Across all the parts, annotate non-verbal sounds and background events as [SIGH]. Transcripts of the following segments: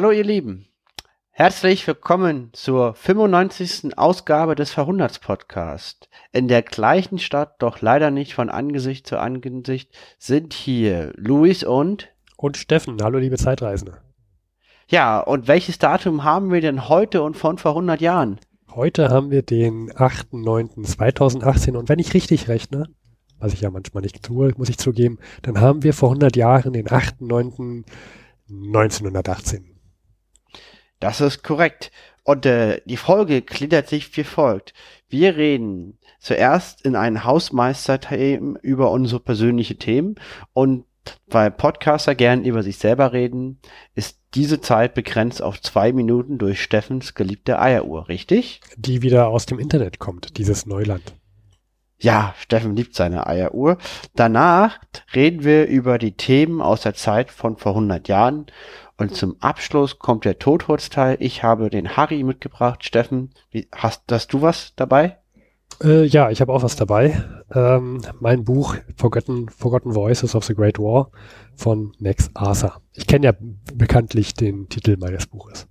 Hallo ihr Lieben, herzlich willkommen zur 95. Ausgabe des Verhunderts Podcast. In der gleichen Stadt, doch leider nicht von Angesicht zu Angesicht, sind hier Luis und und Steffen. Hallo liebe Zeitreisende. Ja, und welches Datum haben wir denn heute und von vor 100 Jahren? Heute haben wir den 8.9.2018 und wenn ich richtig rechne, was ich ja manchmal nicht tue, muss ich zugeben, dann haben wir vor 100 Jahren den 8.9.1918. Das ist korrekt. Und äh, die Folge gliedert sich wie folgt. Wir reden zuerst in einem Hausmeister-Themen über unsere persönlichen Themen und weil Podcaster gern über sich selber reden, ist diese Zeit begrenzt auf zwei Minuten durch Steffens geliebte Eieruhr, richtig? Die wieder aus dem Internet kommt, dieses Neuland. Ja, Steffen liebt seine Eieruhr. Danach reden wir über die Themen aus der Zeit von vor 100 Jahren. Und zum Abschluss kommt der Totholzteil. Ich habe den Harry mitgebracht. Steffen, wie, hast, hast du was dabei? Äh, ja, ich habe auch was dabei. Ähm, mein Buch Forgotten, Forgotten Voices of the Great War von Max Arthur. Ich kenne ja bekanntlich den Titel meines Buches.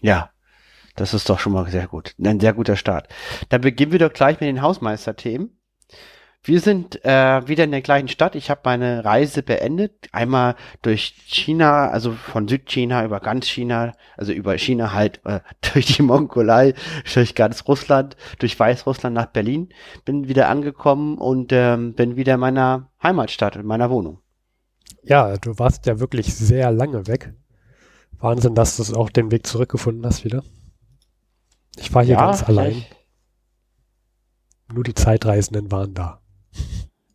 Ja, das ist doch schon mal sehr gut. Ein sehr guter Start. Dann beginnen wir doch gleich mit den Hausmeisterthemen. Wir sind äh, wieder in der gleichen Stadt. Ich habe meine Reise beendet. Einmal durch China, also von Südchina über ganz China, also über China halt äh, [LAUGHS] durch die Mongolei, durch ganz Russland, durch Weißrussland nach Berlin. Bin wieder angekommen und ähm, bin wieder in meiner Heimatstadt, in meiner Wohnung. Ja, du warst ja wirklich sehr lange weg. Wahnsinn, dass du auch den Weg zurückgefunden hast wieder. Ich war hier ja, ganz allein. Nur die Zeitreisenden waren da.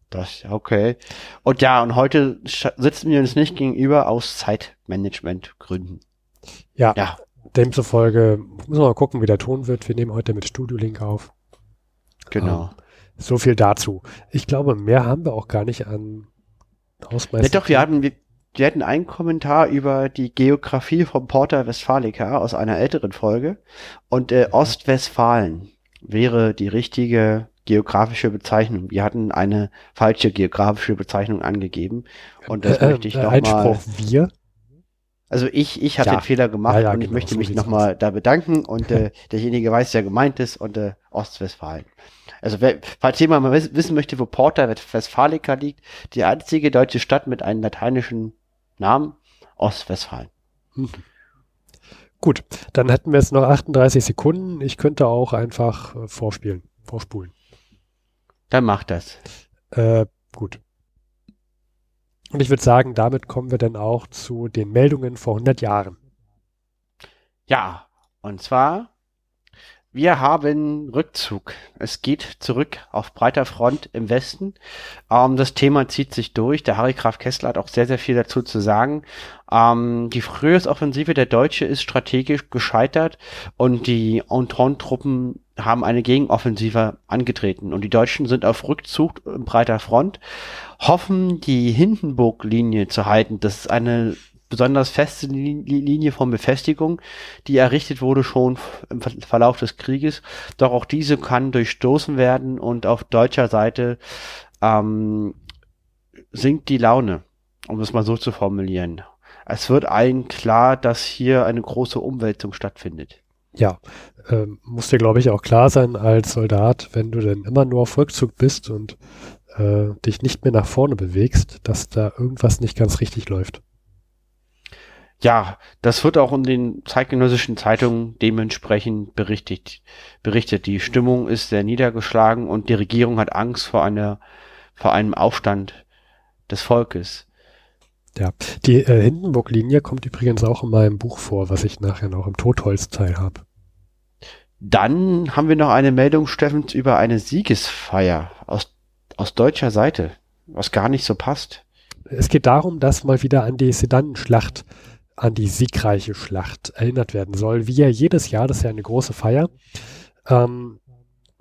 Das, okay. Und ja, und heute sitzen wir uns nicht gegenüber aus Zeitmanagementgründen. Ja, ja. Demzufolge müssen wir mal gucken, wie der Ton wird. Wir nehmen heute mit Studio Link auf. Genau. Um, so viel dazu. Ich glaube, mehr haben wir auch gar nicht an Hausmeister. Ja, doch, wir hatten, wir, wir hatten einen Kommentar über die Geografie vom Porta Westfalica aus einer älteren Folge. Und äh, Ostwestfalen wäre die richtige geografische Bezeichnung. Wir hatten eine falsche geografische Bezeichnung angegeben. Und das äh, möchte ich äh, nochmal. Einspruch wir? Also ich, ich habe ja. den Fehler gemacht ja, ja, und ich genau, möchte so mich nochmal da bedanken und äh, [LAUGHS] derjenige weiß, der gemeint ist und äh, Ostwestfalen. Also wer, falls jemand mal wissen möchte, wo Porta Westfalica liegt, die einzige deutsche Stadt mit einem lateinischen Namen, Ostwestfalen. Mhm. Gut, dann hätten wir jetzt noch 38 Sekunden. Ich könnte auch einfach äh, vorspielen, vorspulen. Dann mach das. Äh, gut. Und ich würde sagen, damit kommen wir dann auch zu den Meldungen vor 100 Jahren. Ja, und zwar, wir haben Rückzug. Es geht zurück auf breiter Front im Westen. Ähm, das Thema zieht sich durch. Der Harry Graf Kessler hat auch sehr, sehr viel dazu zu sagen. Ähm, die Frühjahrsoffensive der Deutsche ist strategisch gescheitert und die Entente-Truppen haben eine Gegenoffensive angetreten und die Deutschen sind auf Rückzug in breiter Front, hoffen die Hindenburg-Linie zu halten. Das ist eine besonders feste Linie von Befestigung, die errichtet wurde schon im Verlauf des Krieges. Doch auch diese kann durchstoßen werden und auf deutscher Seite ähm, sinkt die Laune, um es mal so zu formulieren. Es wird allen klar, dass hier eine große Umwälzung stattfindet. Ja, ähm, muss dir, glaube ich, auch klar sein als Soldat, wenn du denn immer nur auf Rückzug bist und äh, dich nicht mehr nach vorne bewegst, dass da irgendwas nicht ganz richtig läuft. Ja, das wird auch in den zeitgenössischen Zeitungen dementsprechend berichtet. berichtet. Die Stimmung ist sehr niedergeschlagen und die Regierung hat Angst vor einer, vor einem Aufstand des Volkes. Ja, die äh, Hindenburg-Linie kommt übrigens auch in meinem Buch vor, was ich nachher noch im Totholz-Teil habe. Dann haben wir noch eine Meldung, Steffens, über eine Siegesfeier aus, aus deutscher Seite, was gar nicht so passt. Es geht darum, dass mal wieder an die Sedanenschlacht, an die siegreiche Schlacht erinnert werden soll. Wie ja jedes Jahr, das ist ja eine große Feier. Ähm,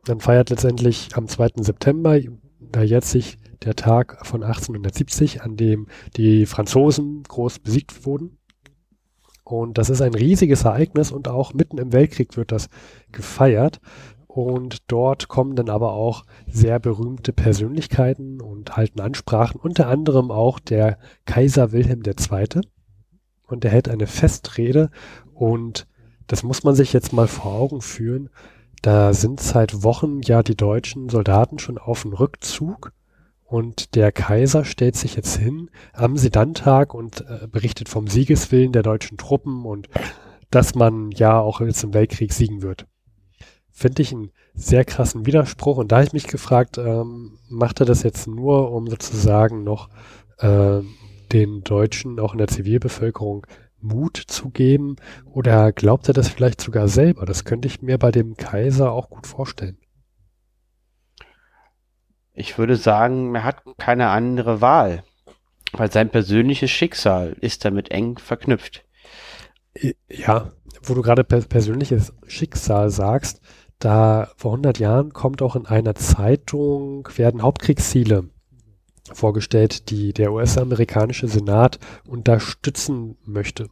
dann feiert letztendlich am 2. September, da jetzt sich der Tag von 1870, an dem die Franzosen groß besiegt wurden. Und das ist ein riesiges Ereignis und auch mitten im Weltkrieg wird das gefeiert. Und dort kommen dann aber auch sehr berühmte Persönlichkeiten und halten Ansprachen, unter anderem auch der Kaiser Wilhelm II. und er hält eine Festrede und das muss man sich jetzt mal vor Augen führen. Da sind seit Wochen ja die deutschen Soldaten schon auf dem Rückzug und der Kaiser stellt sich jetzt hin am Sedantag und äh, berichtet vom Siegeswillen der deutschen Truppen und dass man ja auch jetzt im Weltkrieg siegen wird. Finde ich einen sehr krassen Widerspruch und da habe ich mich gefragt, ähm, macht er das jetzt nur, um sozusagen noch äh, den Deutschen auch in der Zivilbevölkerung Mut zu geben oder glaubt er das vielleicht sogar selber? Das könnte ich mir bei dem Kaiser auch gut vorstellen. Ich würde sagen, er hat keine andere Wahl, weil sein persönliches Schicksal ist damit eng verknüpft. Ja, wo du gerade per persönliches Schicksal sagst, da vor 100 Jahren kommt auch in einer Zeitung, werden Hauptkriegsziele vorgestellt, die der US-amerikanische Senat unterstützen möchte.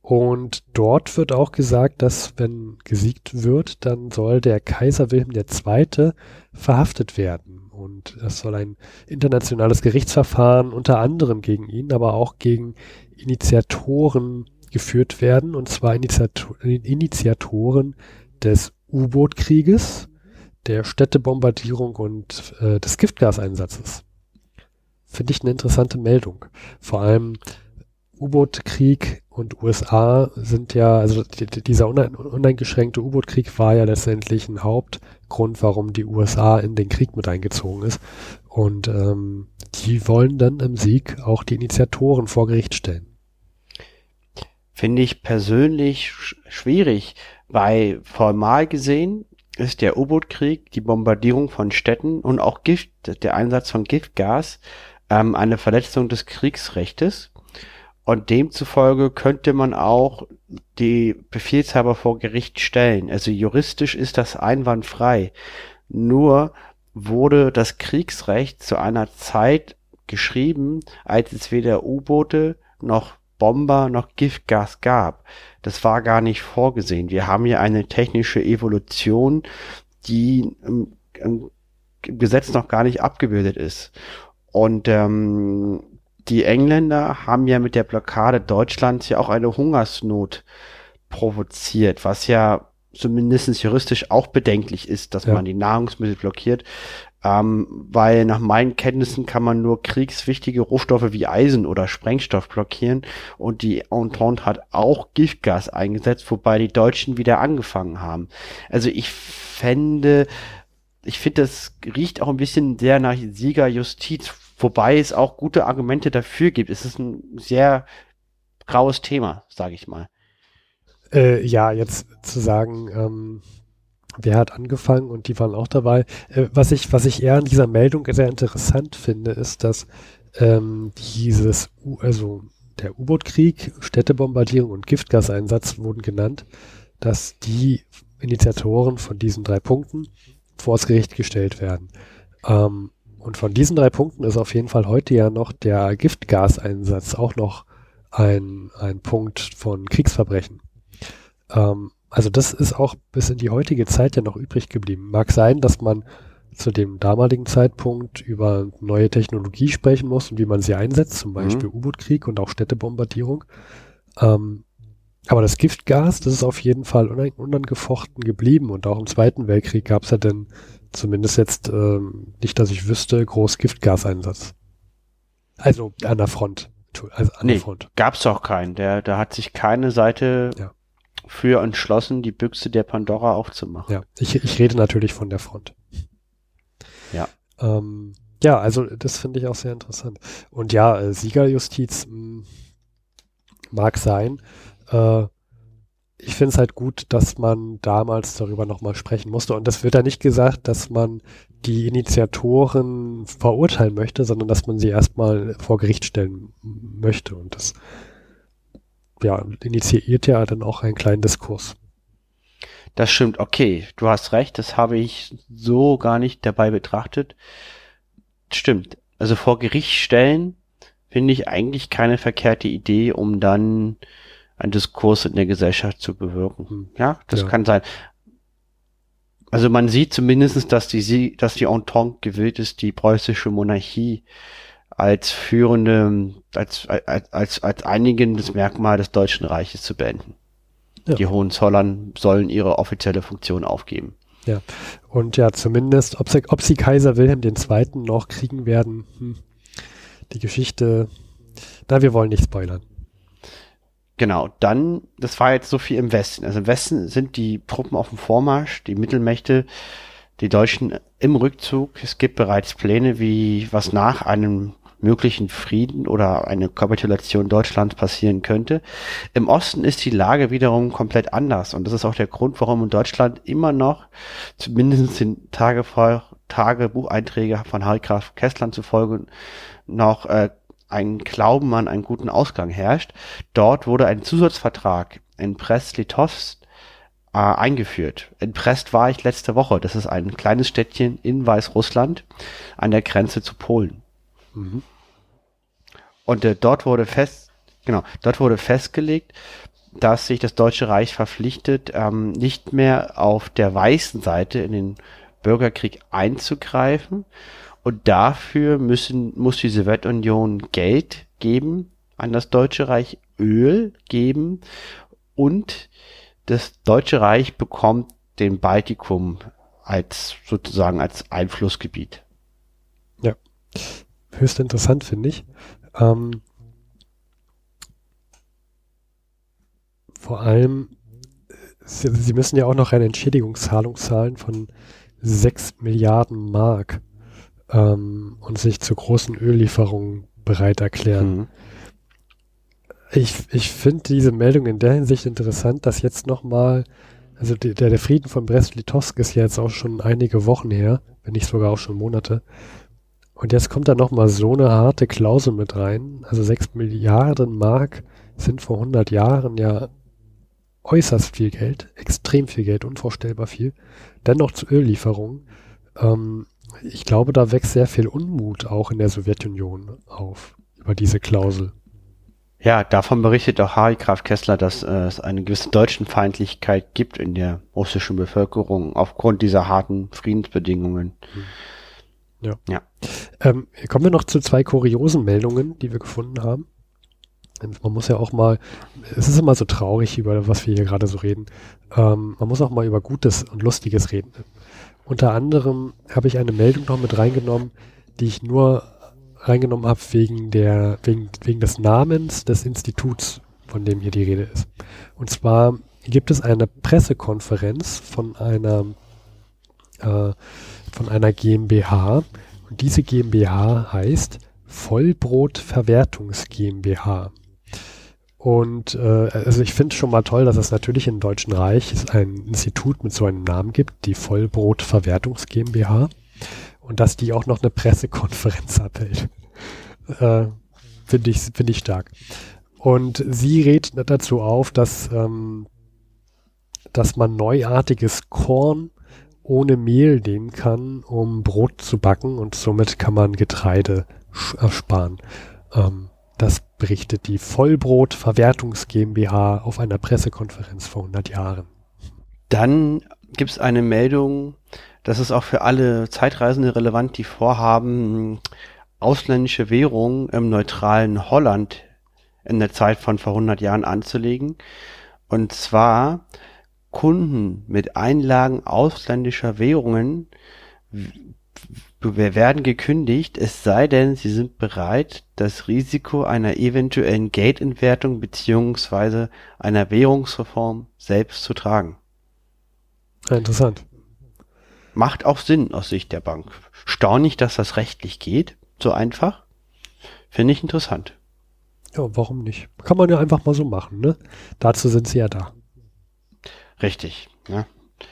Und dort wird auch gesagt, dass wenn gesiegt wird, dann soll der Kaiser Wilhelm II. verhaftet werden. Und es soll ein internationales Gerichtsverfahren unter anderem gegen ihn, aber auch gegen Initiatoren geführt werden, und zwar Initiator Initiatoren des U-Boot-Krieges, der Städtebombardierung und äh, des Giftgaseinsatzes. Finde ich eine interessante Meldung. Vor allem U-Boot-Krieg und USA sind ja, also dieser uneingeschränkte U-Boot-Krieg war ja letztendlich ein Hauptgrund, warum die USA in den Krieg mit eingezogen ist. Und ähm, die wollen dann im Sieg auch die Initiatoren vor Gericht stellen. Finde ich persönlich sch schwierig, weil formal gesehen ist der U-Boot-Krieg, die Bombardierung von Städten und auch Gift, der Einsatz von Giftgas ähm, eine Verletzung des Kriegsrechtes und demzufolge könnte man auch die Befehlshaber vor Gericht stellen. Also juristisch ist das einwandfrei. Nur wurde das Kriegsrecht zu einer Zeit geschrieben, als es weder U-Boote noch Bomber noch Giftgas gab. Das war gar nicht vorgesehen. Wir haben hier eine technische Evolution, die im, im Gesetz noch gar nicht abgebildet ist. Und ähm, die Engländer haben ja mit der Blockade Deutschlands ja auch eine Hungersnot provoziert, was ja zumindest juristisch auch bedenklich ist, dass ja. man die Nahrungsmittel blockiert. Ähm, weil nach meinen Kenntnissen kann man nur kriegswichtige Rohstoffe wie Eisen oder Sprengstoff blockieren und die Entente hat auch Giftgas eingesetzt, wobei die Deutschen wieder angefangen haben. Also ich fände, ich finde, das riecht auch ein bisschen sehr nach Siegerjustiz, Wobei es auch gute Argumente dafür gibt. Es ist ein sehr graues Thema, sage ich mal. Äh, ja, jetzt zu sagen, ähm, wer hat angefangen und die waren auch dabei. Äh, was ich, was ich eher an dieser Meldung sehr interessant finde, ist, dass ähm, dieses, U also der U-Boot-Krieg, Städtebombardierung und Giftgaseinsatz wurden genannt, dass die Initiatoren von diesen drei Punkten vors Gericht gestellt werden. Ähm, und von diesen drei Punkten ist auf jeden Fall heute ja noch der Giftgaseinsatz auch noch ein, ein Punkt von Kriegsverbrechen. Ähm, also das ist auch bis in die heutige Zeit ja noch übrig geblieben. Mag sein, dass man zu dem damaligen Zeitpunkt über neue Technologie sprechen muss und wie man sie einsetzt, zum mhm. Beispiel mhm. U-Boot-Krieg und auch Städtebombardierung. Ähm, aber das Giftgas, das ist auf jeden Fall unangefochten geblieben und auch im Zweiten Weltkrieg gab es ja dann Zumindest jetzt ähm, nicht, dass ich wüsste, groß Giftgaseinsatz. Also an der Front. Also an nee, der Front. gab's auch keinen. Der, da hat sich keine Seite ja. für entschlossen, die Büchse der Pandora aufzumachen. Ja, ich, ich rede natürlich von der Front. Ja. Ähm, ja, also das finde ich auch sehr interessant. Und ja, äh, Siegerjustiz mh, hm, mag sein. Äh, ich finde es halt gut, dass man damals darüber nochmal sprechen musste. Und das wird da nicht gesagt, dass man die Initiatoren verurteilen möchte, sondern dass man sie erstmal vor Gericht stellen möchte. Und das ja, initiiert ja dann auch einen kleinen Diskurs. Das stimmt, okay, du hast recht, das habe ich so gar nicht dabei betrachtet. Stimmt, also vor Gericht stellen finde ich eigentlich keine verkehrte Idee, um dann einen Diskurs in der Gesellschaft zu bewirken. Hm. Ja, das ja. kann sein. Also man sieht zumindestens, dass die, dass die Entente gewillt ist, die preußische Monarchie als führende, als, als, als, als einigendes Merkmal des Deutschen Reiches zu beenden. Ja. Die Hohenzollern sollen ihre offizielle Funktion aufgeben. Ja, und ja, zumindest, ob sie, ob sie Kaiser Wilhelm II. noch kriegen werden, hm, die Geschichte, da wir wollen nicht spoilern. Genau, dann, das war jetzt so viel im Westen. Also im Westen sind die Truppen auf dem Vormarsch, die Mittelmächte, die Deutschen im Rückzug. Es gibt bereits Pläne, wie was nach einem möglichen Frieden oder eine Kapitulation Deutschlands passieren könnte. Im Osten ist die Lage wiederum komplett anders und das ist auch der Grund, warum in Deutschland immer noch, zumindest in Tage Tagebucheinträge von Harry Graf Kessler zufolge, noch äh, ein Glauben an einen guten Ausgang herrscht. Dort wurde ein Zusatzvertrag in Brest-Litovsk äh, eingeführt. In Brest war ich letzte Woche. Das ist ein kleines Städtchen in Weißrussland an der Grenze zu Polen. Mhm. Und äh, dort wurde fest, genau, dort wurde festgelegt, dass sich das Deutsche Reich verpflichtet, ähm, nicht mehr auf der weißen Seite in den Bürgerkrieg einzugreifen. Und dafür müssen, muss die Sowjetunion Geld geben an das Deutsche Reich, Öl geben und das Deutsche Reich bekommt den Baltikum als sozusagen als Einflussgebiet. Ja höchst interessant, finde ich. Ähm, vor allem, sie, sie, müssen ja auch noch eine Entschädigungszahlung zahlen von 6 Milliarden Mark ähm, und sich zu großen Öllieferungen bereit erklären. Mhm. Ich, ich finde diese Meldung in der Hinsicht interessant, dass jetzt nochmal, also der, der Frieden von Brest-Litovsk ist ja jetzt auch schon einige Wochen her, wenn nicht sogar auch schon Monate. Und jetzt kommt da nochmal so eine harte Klausel mit rein. Also 6 Milliarden Mark sind vor 100 Jahren ja äußerst viel Geld, extrem viel Geld, unvorstellbar viel. Dennoch zu Öllieferungen. Ähm, ich glaube, da wächst sehr viel Unmut auch in der Sowjetunion auf über diese Klausel. Ja, davon berichtet auch Harry Graf Kessler, dass äh, es eine gewisse Deutschenfeindlichkeit gibt in der russischen Bevölkerung aufgrund dieser harten Friedensbedingungen. Hm. Ja. ja. Ähm, kommen wir noch zu zwei kuriosen Meldungen, die wir gefunden haben. Man muss ja auch mal, es ist immer so traurig, über was wir hier gerade so reden. Ähm, man muss auch mal über Gutes und Lustiges reden. Unter anderem habe ich eine Meldung noch mit reingenommen, die ich nur reingenommen habe wegen der, wegen, wegen des Namens des Instituts, von dem hier die Rede ist. Und zwar gibt es eine Pressekonferenz von einer äh, von einer GmbH. Und diese GmbH heißt Vollbrot Verwertungs GmbH. Und äh, also ich finde schon mal toll, dass es natürlich im Deutschen Reich ein Institut mit so einem Namen gibt, die Vollbrot Verwertungs GmbH. Und dass die auch noch eine Pressekonferenz [LAUGHS] abhält. äh, finde ich, finde ich stark. Und sie rät dazu auf, dass, ähm, dass man neuartiges Korn ohne Mehl nehmen kann, um Brot zu backen und somit kann man Getreide ersparen. Ähm, das berichtet die Vollbrot Verwertungs GmbH auf einer Pressekonferenz vor 100 Jahren. Dann gibt es eine Meldung, das ist auch für alle Zeitreisende relevant, die vorhaben, ausländische Währungen im neutralen Holland in der Zeit von vor 100 Jahren anzulegen. Und zwar Kunden mit Einlagen ausländischer Währungen werden gekündigt, es sei denn, sie sind bereit, das Risiko einer eventuellen Geldentwertung beziehungsweise einer Währungsreform selbst zu tragen. interessant. Macht auch Sinn aus Sicht der Bank. Staunig, dass das rechtlich geht, so einfach. Finde ich interessant. Ja, warum nicht? Kann man ja einfach mal so machen, ne? Dazu sind sie ja da. Richtig. Ja.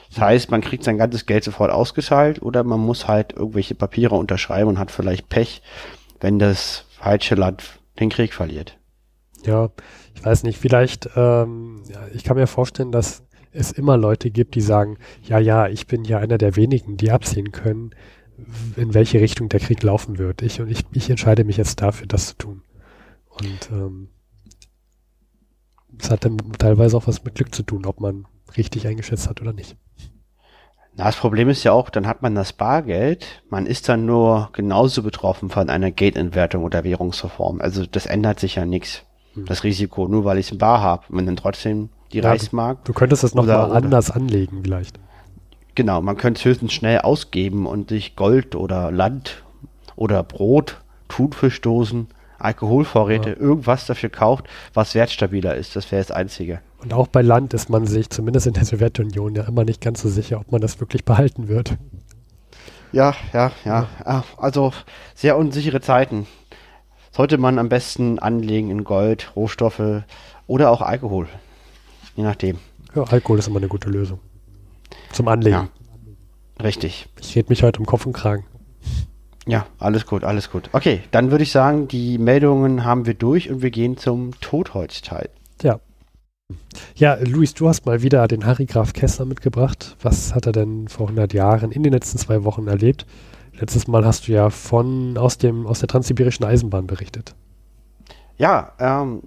Das heißt, man kriegt sein ganzes Geld sofort ausgezahlt oder man muss halt irgendwelche Papiere unterschreiben und hat vielleicht Pech, wenn das falsche Land den Krieg verliert. Ja, ich weiß nicht, vielleicht, ähm, ja, ich kann mir vorstellen, dass es immer Leute gibt, die sagen, ja, ja, ich bin ja einer der wenigen, die absehen können, in welche Richtung der Krieg laufen wird. Ich und ich, ich entscheide mich jetzt dafür, das zu tun. Und ähm, es hat dann teilweise auch was mit Glück zu tun, ob man richtig eingeschätzt hat oder nicht. Na, das Problem ist ja auch, dann hat man das Bargeld, man ist dann nur genauso betroffen von einer Geldentwertung oder Währungsreform. Also das ändert sich ja nichts. Hm. Das Risiko, nur weil ich ein Bar habe, wenn dann trotzdem die ja, Reichsmark. Du, du könntest das nochmal anders anlegen vielleicht. Genau, man könnte es höchstens schnell ausgeben und sich Gold oder Land oder Brot, Thunfischdosen, Alkoholvorräte, ja. irgendwas dafür kauft, was wertstabiler ist. Das wäre das Einzige. Und auch bei Land ist man sich, zumindest in der Sowjetunion, ja immer nicht ganz so sicher, ob man das wirklich behalten wird. Ja, ja, ja. Ah, also sehr unsichere Zeiten. Sollte man am besten anlegen in Gold, Rohstoffe oder auch Alkohol. Je nachdem. Ja, Alkohol ist immer eine gute Lösung. Zum Anlegen. Ja, richtig. Ich rede mich heute um Kopf und Kragen. Ja, alles gut, alles gut. Okay, dann würde ich sagen, die Meldungen haben wir durch und wir gehen zum Totholzteil. Ja. Ja, Luis, du hast mal wieder den Harry Graf Kessler mitgebracht. Was hat er denn vor 100 Jahren in den letzten zwei Wochen erlebt? Letztes Mal hast du ja von aus dem aus der transsibirischen Eisenbahn berichtet. Ja, ähm,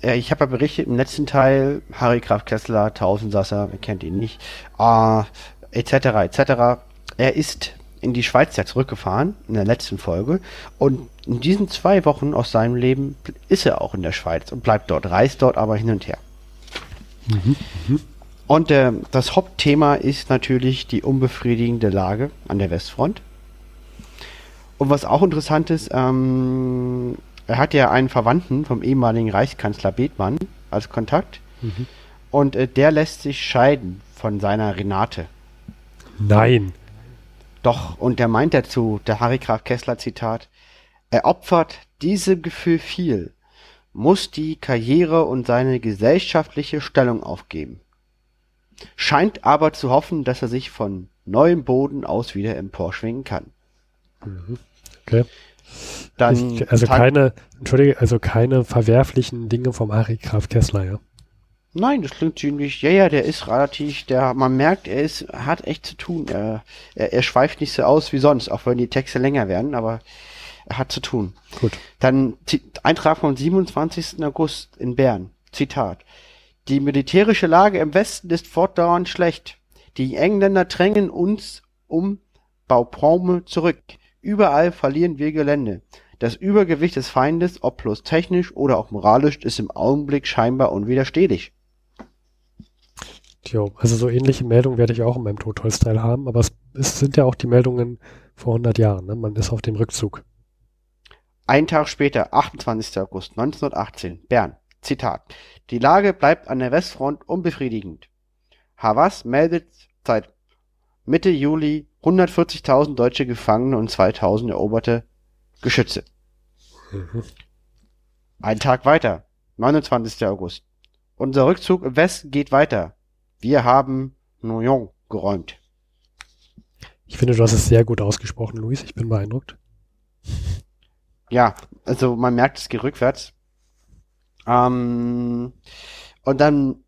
ich habe ja berichtet im letzten Teil Harry Graf Kessler, Tausendsasser, wer kennt ihn nicht, äh, etc. etc. Er ist in die Schweiz ja zurückgefahren in der letzten Folge und in diesen zwei Wochen aus seinem Leben ist er auch in der Schweiz und bleibt dort, reist dort aber hin und her. Mhm, mhm. Und äh, das Hauptthema ist natürlich die unbefriedigende Lage an der Westfront. Und was auch interessant ist, ähm, er hat ja einen Verwandten vom ehemaligen Reichskanzler Bethmann als Kontakt. Mhm. Und äh, der lässt sich scheiden von seiner Renate. Nein. Doch, und der meint dazu, der Harry Graf Kessler Zitat, er opfert diesem Gefühl viel, muss die Karriere und seine gesellschaftliche Stellung aufgeben. Scheint aber zu hoffen, dass er sich von neuem Boden aus wieder emporschwingen kann. Okay. Dann ich, also keine, entschuldige, also keine verwerflichen Dinge vom Harry Graf Kessler, ja. Nein, das klingt ziemlich, ja, ja, der ist relativ, der, man merkt, er ist, hat echt zu tun. Er, er, er schweift nicht so aus wie sonst, auch wenn die Texte länger werden, aber er hat zu tun. Gut. Dann Eintrag vom 27. August in Bern. Zitat. Die militärische Lage im Westen ist fortdauernd schlecht. Die Engländer drängen uns um Baupaume zurück. Überall verlieren wir Gelände. Das Übergewicht des Feindes, ob bloß technisch oder auch moralisch, ist im Augenblick scheinbar unwiderstehlich. Jo, also so ähnliche Meldungen werde ich auch in meinem Totholzteil haben, aber es, es, sind ja auch die Meldungen vor 100 Jahren. Ne? Man ist auf dem Rückzug. Ein Tag später, 28. August 1918, Bern. Zitat. Die Lage bleibt an der Westfront unbefriedigend. Havas meldet seit Mitte Juli 140.000 deutsche Gefangene und 2.000 eroberte Geschütze. Mhm. Ein Tag weiter, 29. August. Unser Rückzug im Westen geht weiter. Wir haben Noyon geräumt. Ich finde, du hast es sehr gut ausgesprochen, Luis. Ich bin beeindruckt. Ja, also man merkt, es geht rückwärts. Ähm, und dann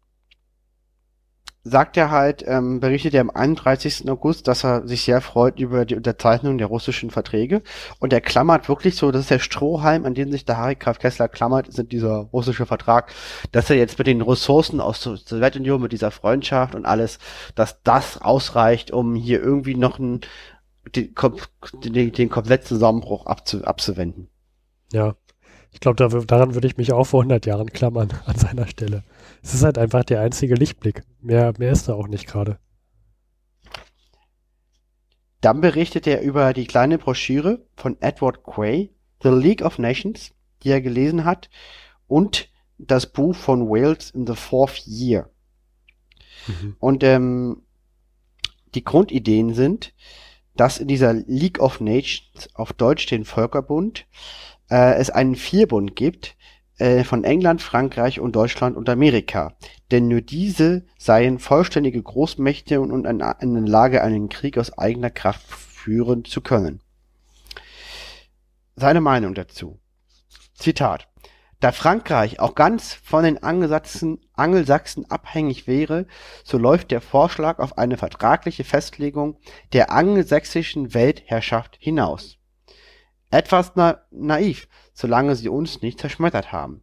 sagt er halt, ähm, berichtet er am 31. August, dass er sich sehr freut über die Unterzeichnung der russischen Verträge. Und er klammert wirklich so, das ist der Strohhalm, an den sich der Harry Graf Kessler klammert, sind dieser russische Vertrag, dass er jetzt mit den Ressourcen aus der Sowjetunion, mit dieser Freundschaft und alles, dass das ausreicht, um hier irgendwie noch einen, den, den, den kompletten Zusammenbruch abzu, abzuwenden. Ja, ich glaube, da, daran würde ich mich auch vor 100 Jahren klammern, [LAUGHS] an seiner Stelle. Es ist halt einfach der einzige Lichtblick. Mehr, mehr ist da auch nicht gerade. Dann berichtet er über die kleine Broschüre von Edward Quay, The League of Nations, die er gelesen hat, und das Buch von Wales in the Fourth Year. Mhm. Und ähm, die Grundideen sind, dass in dieser League of Nations, auf Deutsch den Völkerbund, äh, es einen Vierbund gibt äh, von England, Frankreich und Deutschland und Amerika. Denn nur diese seien vollständige Großmächte und, und in der Lage, einen Krieg aus eigener Kraft führen zu können. Seine Meinung dazu. Zitat. Da Frankreich auch ganz von den Angelsachsen, Angelsachsen abhängig wäre, so läuft der Vorschlag auf eine vertragliche Festlegung der angelsächsischen Weltherrschaft hinaus. Etwas na naiv, solange sie uns nicht zerschmettert haben,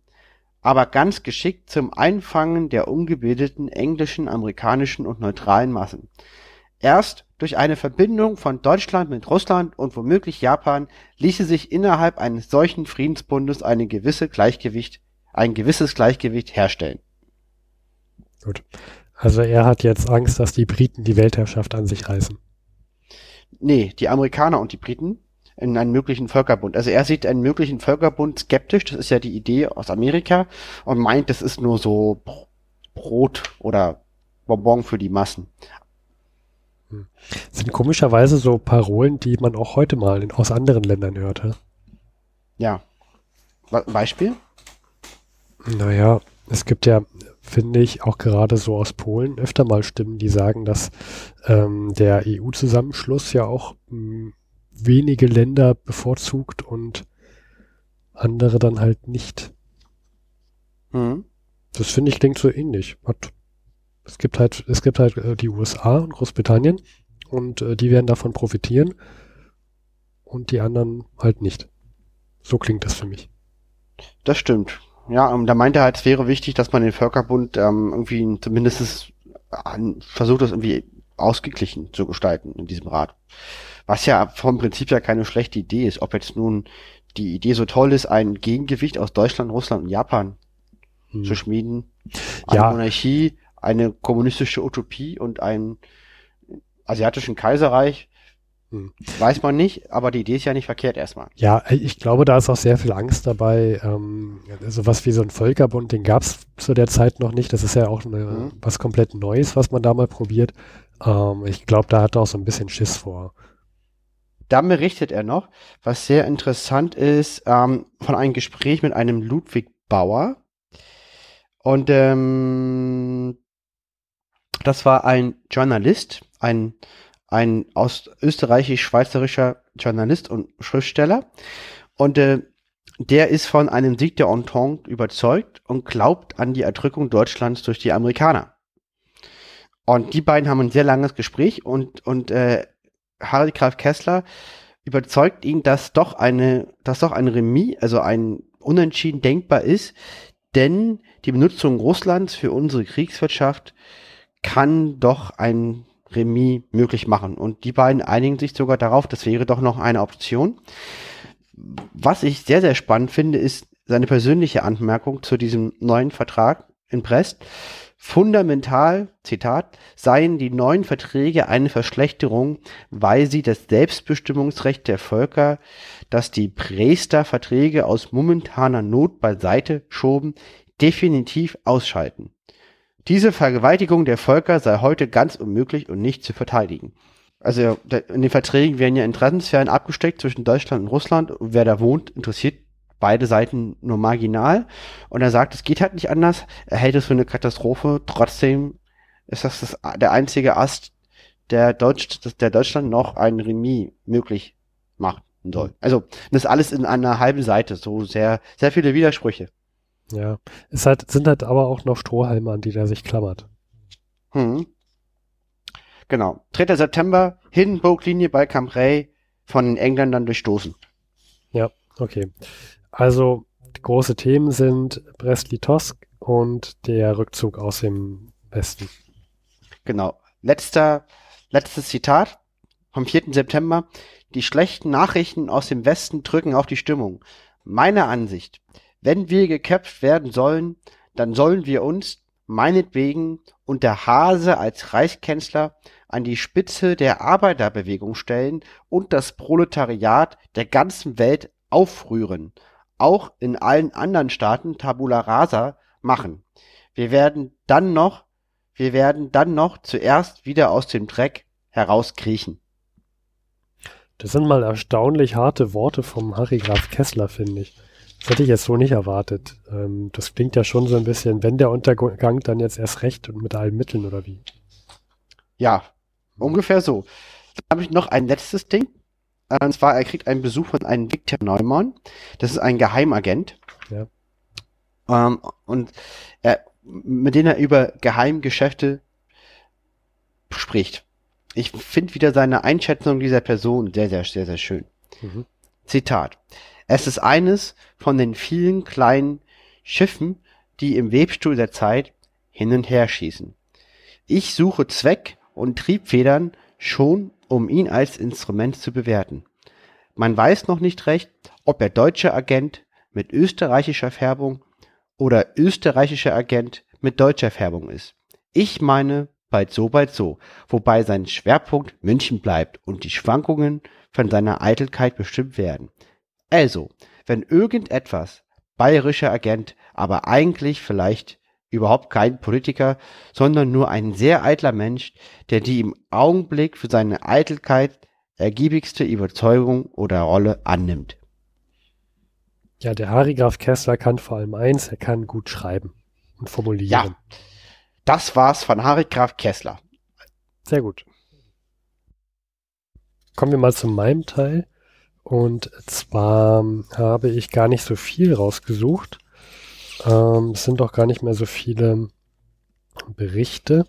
aber ganz geschickt zum Einfangen der ungebildeten englischen, amerikanischen und neutralen Massen. Erst durch eine Verbindung von Deutschland mit Russland und womöglich Japan ließe sich innerhalb eines solchen Friedensbundes eine gewisse Gleichgewicht, ein gewisses Gleichgewicht herstellen. Gut. Also er hat jetzt Angst, dass die Briten die Weltherrschaft an sich reißen. Nee, die Amerikaner und die Briten in einen möglichen Völkerbund. Also er sieht einen möglichen Völkerbund skeptisch, das ist ja die Idee aus Amerika und meint, das ist nur so Brot oder Bonbon für die Massen. Hm. Das sind komischerweise so Parolen, die man auch heute mal in, aus anderen Ländern hörte. Ja. Beispiel? Naja, es gibt ja, finde ich, auch gerade so aus Polen öfter mal Stimmen, die sagen, dass ähm, der EU-Zusammenschluss ja auch mh, hm, wenige Länder bevorzugt und andere dann halt nicht. Mhm. Das finde ich klingt so ähnlich. Hat, es gibt halt, es gibt halt äh, die USA und Großbritannien und äh, die werden davon profitieren und die anderen halt nicht. So klingt das für mich. Das stimmt. Ja, ähm, da meint er halt, es wäre wichtig, dass man den Völkerbund ähm, irgendwie zumindest äh, versucht, das irgendwie ausgeglichen zu gestalten in diesem Rat. Was ja vom Prinzip ja keine schlechte Idee ist. Ob jetzt nun die Idee so toll ist, ein Gegengewicht aus Deutschland, Russland und Japan hm. zu schmieden. Eine ja. Monarchie, eine kommunistische Utopie und ein asiatischen Kaiserreich. Hm. Weiß man nicht, aber die Idee ist ja nicht verkehrt erstmal. Ja, ich glaube, da ist auch sehr viel Angst dabei. Ähm, sowas wie so ein Völkerbund, den gab es zu der Zeit noch nicht. Das ist ja auch eine, mhm. was komplett Neues, was man da mal probiert. Ähm, ich glaube, da hat er auch so ein bisschen Schiss vor. Dann berichtet er noch, was sehr interessant ist, ähm, von einem Gespräch mit einem Ludwig Bauer. Und ähm, das war ein Journalist, ein, ein aus österreichisch-schweizerischer Journalist und Schriftsteller. Und äh, der ist von einem Sieg der Entente überzeugt und glaubt an die Erdrückung Deutschlands durch die Amerikaner. Und die beiden haben ein sehr langes Gespräch und, und äh, Harry Graf Kessler überzeugt ihn, dass doch eine, dass doch ein Remis, also ein Unentschieden denkbar ist, denn die Benutzung Russlands für unsere Kriegswirtschaft kann doch ein Remis möglich machen. Und die beiden einigen sich sogar darauf, das wäre doch noch eine Option. Was ich sehr, sehr spannend finde, ist seine persönliche Anmerkung zu diesem neuen Vertrag in Brest. Fundamental, Zitat, seien die neuen Verträge eine Verschlechterung, weil sie das Selbstbestimmungsrecht der Völker, das die Prester Verträge aus momentaner Not beiseite schoben, definitiv ausschalten. Diese Vergewaltigung der Völker sei heute ganz unmöglich und nicht zu verteidigen. Also in den Verträgen werden ja Interessensphären abgesteckt zwischen Deutschland und Russland. Wer da wohnt, interessiert beide Seiten nur marginal. Und er sagt, es geht halt nicht anders. Er hält es für eine Katastrophe. Trotzdem ist das, das der einzige Ast, der, Deutsch, der Deutschland noch ein Remis möglich machen soll. Also, das alles in einer halben Seite. So sehr, sehr viele Widersprüche. Ja, es halt, sind halt aber auch noch Strohhalme, an die der sich klammert. Hm. Genau. 3. September, Hindenburg-Linie bei Cambrai von den Engländern durchstoßen. Ja, okay. Also große Themen sind Brest-Litovsk und der Rückzug aus dem Westen. Genau. Letzter, letztes Zitat vom 4. September. Die schlechten Nachrichten aus dem Westen drücken auf die Stimmung. Meine Ansicht. Wenn wir geköpft werden sollen, dann sollen wir uns, meinetwegen, unter Hase als Reichskanzler an die Spitze der Arbeiterbewegung stellen und das Proletariat der ganzen Welt aufrühren auch in allen anderen Staaten Tabula Rasa machen. Wir werden dann noch, wir werden dann noch zuerst wieder aus dem Dreck herauskriechen. Das sind mal erstaunlich harte Worte vom Harry Graf Kessler, finde ich. Das hätte ich jetzt so nicht erwartet. Ähm, das klingt ja schon so ein bisschen, wenn der Untergang, dann jetzt erst recht und mit allen Mitteln oder wie? Ja, ungefähr so. Dann habe ich noch ein letztes Ding. Und zwar, er kriegt einen Besuch von einem Victor Neumann. Das ist ein Geheimagent. Ja. Ähm, und er, mit dem er über Geheimgeschäfte spricht. Ich finde wieder seine Einschätzung dieser Person sehr, sehr, sehr, sehr schön. Mhm. Zitat. Es ist eines von den vielen kleinen Schiffen, die im Webstuhl der Zeit hin und her schießen. Ich suche Zweck und Triebfedern schon um ihn als Instrument zu bewerten. Man weiß noch nicht recht, ob er deutscher Agent mit österreichischer Färbung oder österreichischer Agent mit deutscher Färbung ist. Ich meine, bald so, bald so, wobei sein Schwerpunkt München bleibt und die Schwankungen von seiner Eitelkeit bestimmt werden. Also, wenn irgendetwas bayerischer Agent, aber eigentlich vielleicht überhaupt kein Politiker, sondern nur ein sehr eitler Mensch, der die im Augenblick für seine Eitelkeit ergiebigste Überzeugung oder Rolle annimmt. Ja, der Harry Graf Kessler kann vor allem eins, er kann gut schreiben und formulieren. Ja, das war's von Harry Graf Kessler. Sehr gut. Kommen wir mal zu meinem Teil. Und zwar habe ich gar nicht so viel rausgesucht. Ähm, es sind auch gar nicht mehr so viele Berichte.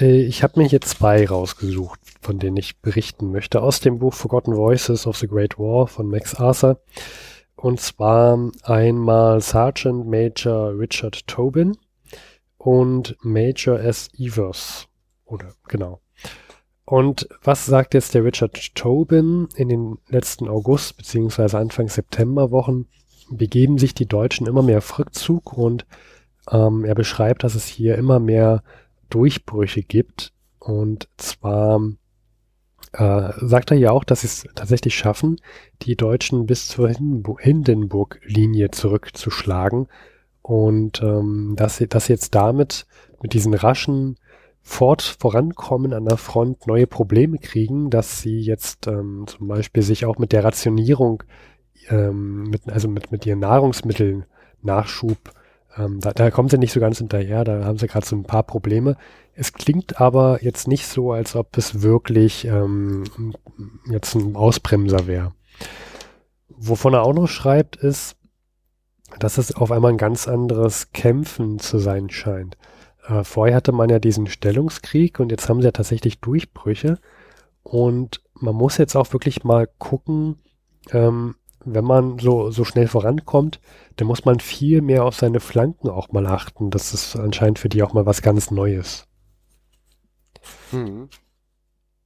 Äh, ich habe mir hier zwei rausgesucht, von denen ich berichten möchte. Aus dem Buch Forgotten Voices of the Great War von Max Arthur. Und zwar einmal Sergeant Major Richard Tobin und Major S. Evers. Oder genau. Und was sagt jetzt der Richard Tobin? In den letzten August bzw. Anfang September Wochen begeben sich die Deutschen immer mehr auf Rückzug und ähm, er beschreibt, dass es hier immer mehr Durchbrüche gibt. Und zwar äh, sagt er ja auch, dass sie es tatsächlich schaffen, die Deutschen bis zur Hindenburg-Linie zurückzuschlagen. Und ähm, dass sie das jetzt damit mit diesen raschen fort vorankommen an der Front neue Probleme kriegen, dass sie jetzt ähm, zum Beispiel sich auch mit der Rationierung, ähm, mit, also mit, mit ihren Nahrungsmitteln Nachschub, ähm, da, da kommen sie nicht so ganz hinterher, da haben sie gerade so ein paar Probleme. Es klingt aber jetzt nicht so, als ob es wirklich ähm, jetzt ein Ausbremser wäre. Wovon er auch noch schreibt, ist, dass es auf einmal ein ganz anderes Kämpfen zu sein scheint. Äh, vorher hatte man ja diesen Stellungskrieg und jetzt haben sie ja tatsächlich Durchbrüche. Und man muss jetzt auch wirklich mal gucken, ähm, wenn man so, so schnell vorankommt, dann muss man viel mehr auf seine Flanken auch mal achten. Das ist anscheinend für die auch mal was ganz Neues. Mhm.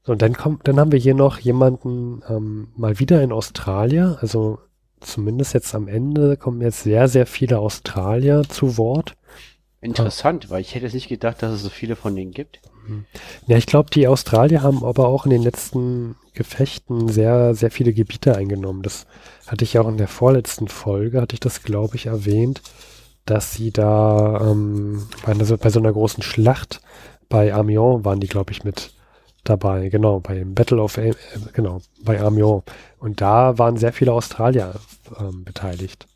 So, und dann kommt, dann haben wir hier noch jemanden ähm, mal wieder in Australien, also zumindest jetzt am Ende kommen jetzt sehr, sehr viele Australier zu Wort. Interessant, ah. weil ich hätte es nicht gedacht, dass es so viele von denen gibt. Ja, ich glaube, die Australier haben aber auch in den letzten Gefechten sehr, sehr viele Gebiete eingenommen. Das hatte ich auch in der vorletzten Folge, hatte ich das, glaube ich, erwähnt, dass sie da ähm, bei, bei so einer großen Schlacht bei Amiens waren die, glaube ich, mit dabei. Genau, bei Battle of, äh, genau, bei Amiens. Und da waren sehr viele Australier ähm, beteiligt.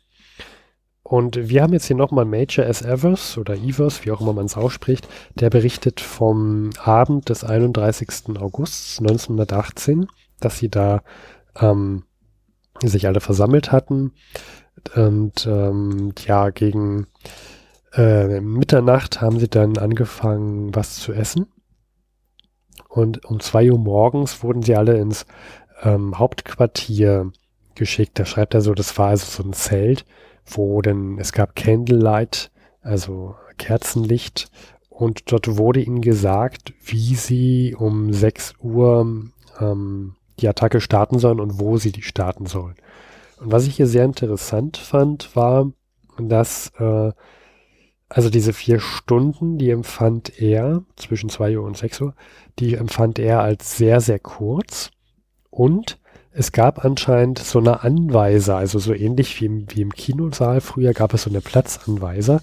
Und wir haben jetzt hier nochmal Major S. Evers oder Evers, wie auch immer man es ausspricht, der berichtet vom Abend des 31. August 1918, dass sie da ähm, sich alle versammelt hatten und ähm, ja, gegen äh, Mitternacht haben sie dann angefangen, was zu essen. Und um zwei Uhr morgens wurden sie alle ins ähm, Hauptquartier geschickt. Da schreibt er so, das war also so ein Zelt wo denn es gab Candlelight, also Kerzenlicht, und dort wurde ihnen gesagt, wie sie um 6 Uhr ähm, die Attacke starten sollen und wo sie die starten sollen. Und was ich hier sehr interessant fand, war, dass äh, also diese vier Stunden, die empfand er zwischen 2 Uhr und 6 Uhr, die empfand er als sehr, sehr kurz und es gab anscheinend so eine Anweiser, also so ähnlich wie im, wie im Kinosaal früher gab es so eine Platzanweiser.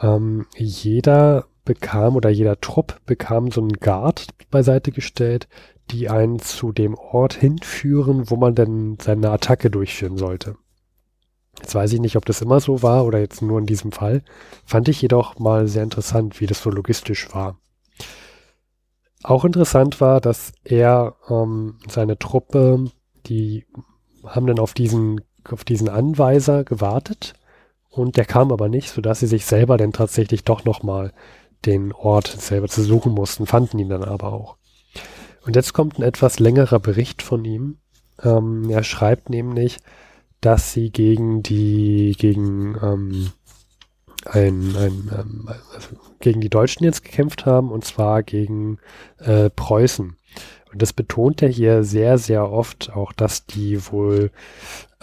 Ähm, jeder bekam oder jeder Trupp bekam so einen Guard beiseite gestellt, die einen zu dem Ort hinführen, wo man dann seine Attacke durchführen sollte. Jetzt weiß ich nicht, ob das immer so war oder jetzt nur in diesem Fall. Fand ich jedoch mal sehr interessant, wie das so logistisch war. Auch interessant war, dass er ähm, seine Truppe die haben dann auf diesen, auf diesen Anweiser gewartet und der kam aber nicht, sodass sie sich selber dann tatsächlich doch nochmal den Ort selber zu suchen mussten, fanden ihn dann aber auch. Und jetzt kommt ein etwas längerer Bericht von ihm. Ähm, er schreibt nämlich, dass sie gegen die, gegen ähm, ein, ein ähm, also gegen die Deutschen jetzt gekämpft haben und zwar gegen äh, Preußen. Und das betont er hier sehr, sehr oft, auch dass die wohl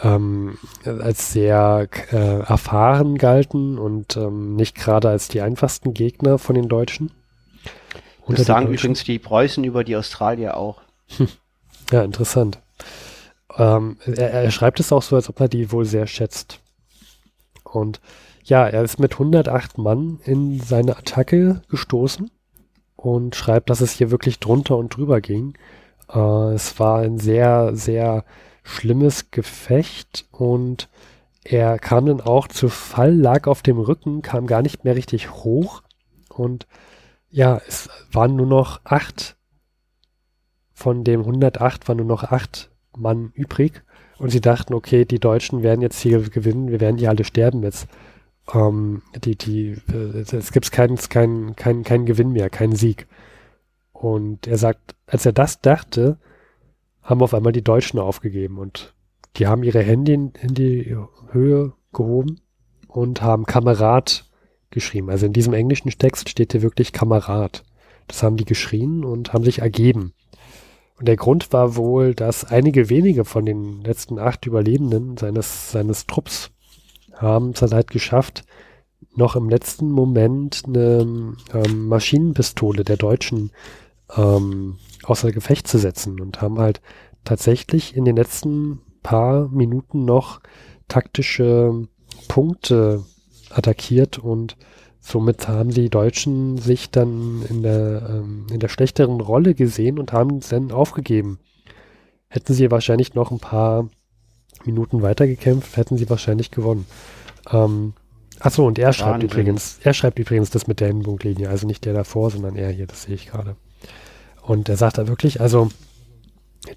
ähm, als sehr äh, erfahren galten und ähm, nicht gerade als die einfachsten Gegner von den Deutschen. Das sagen übrigens die Preußen über die Australier auch. [LAUGHS] Ja, interessant. Ähm, er, er, schreibt es auch so, als ob er die wohl sehr schätzt. Und ja, er ist mit 108 Mann in seine Attacke gestoßen und schreibt, dass es hier wirklich drunter und drüber ging. Äh, es war ein sehr, sehr schlimmes Gefecht und er kam dann auch zu Fall, lag auf dem Rücken, kam gar nicht mehr richtig hoch und ja, es waren nur noch acht von dem 108 waren nur noch acht Mann übrig und sie dachten, okay, die Deutschen werden jetzt hier gewinnen, wir werden hier alle sterben jetzt. Ähm, die, die, äh, es gibt keinen kein, kein, kein Gewinn mehr, keinen Sieg. Und er sagt, als er das dachte, haben auf einmal die Deutschen aufgegeben und die haben ihre Hände in, in die Höhe gehoben und haben Kamerad geschrieben. Also in diesem englischen Text steht hier wirklich Kamerad. Das haben die geschrien und haben sich ergeben. Und der Grund war wohl, dass einige wenige von den letzten acht Überlebenden seines, seines Trupps haben es halt geschafft, noch im letzten Moment eine ähm, Maschinenpistole der Deutschen ähm, außer Gefecht zu setzen und haben halt tatsächlich in den letzten paar Minuten noch taktische Punkte attackiert und somit haben die Deutschen sich dann in der, ähm, in der schlechteren Rolle gesehen und haben es dann aufgegeben. Hätten sie wahrscheinlich noch ein paar Minuten weitergekämpft, hätten sie wahrscheinlich gewonnen. Ähm, achso, und er schreibt Wahnsinn. übrigens, er schreibt übrigens das mit der Endpunktlinie, also nicht der davor, sondern er hier, das sehe ich gerade. Und er sagt da wirklich, also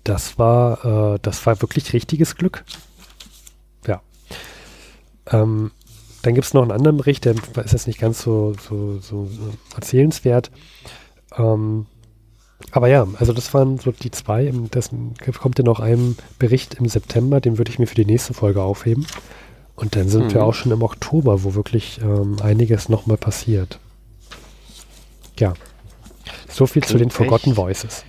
das war, äh, das war wirklich richtiges Glück. Ja. Ähm, dann gibt es noch einen anderen Bericht, der ist jetzt nicht ganz so, so, so, so erzählenswert. Ähm, aber ja, also das waren so die zwei. Das kommt ja noch ein Bericht im September, den würde ich mir für die nächste Folge aufheben. Und dann sind mhm. wir auch schon im Oktober, wo wirklich ähm, einiges nochmal passiert. Ja. So viel zu den Forgotten Voices.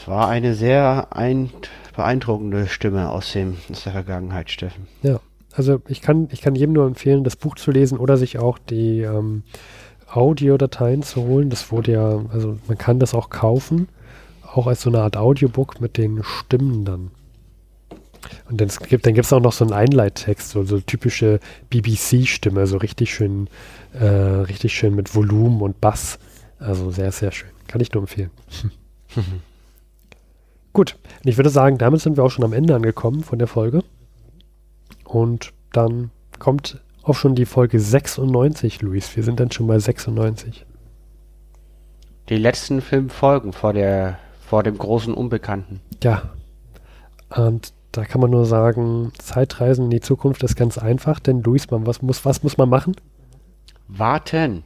Es war eine sehr ein, beeindruckende Stimme aus, dem, aus der Vergangenheit, Steffen. Ja, also ich kann, ich kann jedem nur empfehlen, das Buch zu lesen oder sich auch die ähm, Audiodateien zu holen. Das wurde ja, also man kann das auch kaufen, auch als so eine Art Audiobook mit den Stimmen dann. Und dann gibt dann gibt's auch noch so einen Einleittext, so, so typische BBC-Stimme, so richtig schön, äh, richtig schön mit Volumen und Bass. Also sehr, sehr schön. Kann ich nur empfehlen. [LAUGHS] Gut, und ich würde sagen, damit sind wir auch schon am Ende angekommen von der Folge. Und dann kommt auch schon die Folge 96, Luis. Wir sind dann schon bei 96. Die letzten fünf Folgen vor der, vor dem großen Unbekannten. Ja. Und da kann man nur sagen, Zeitreisen in die Zukunft ist ganz einfach, denn Luis, man, was muss, was muss man machen? Warten.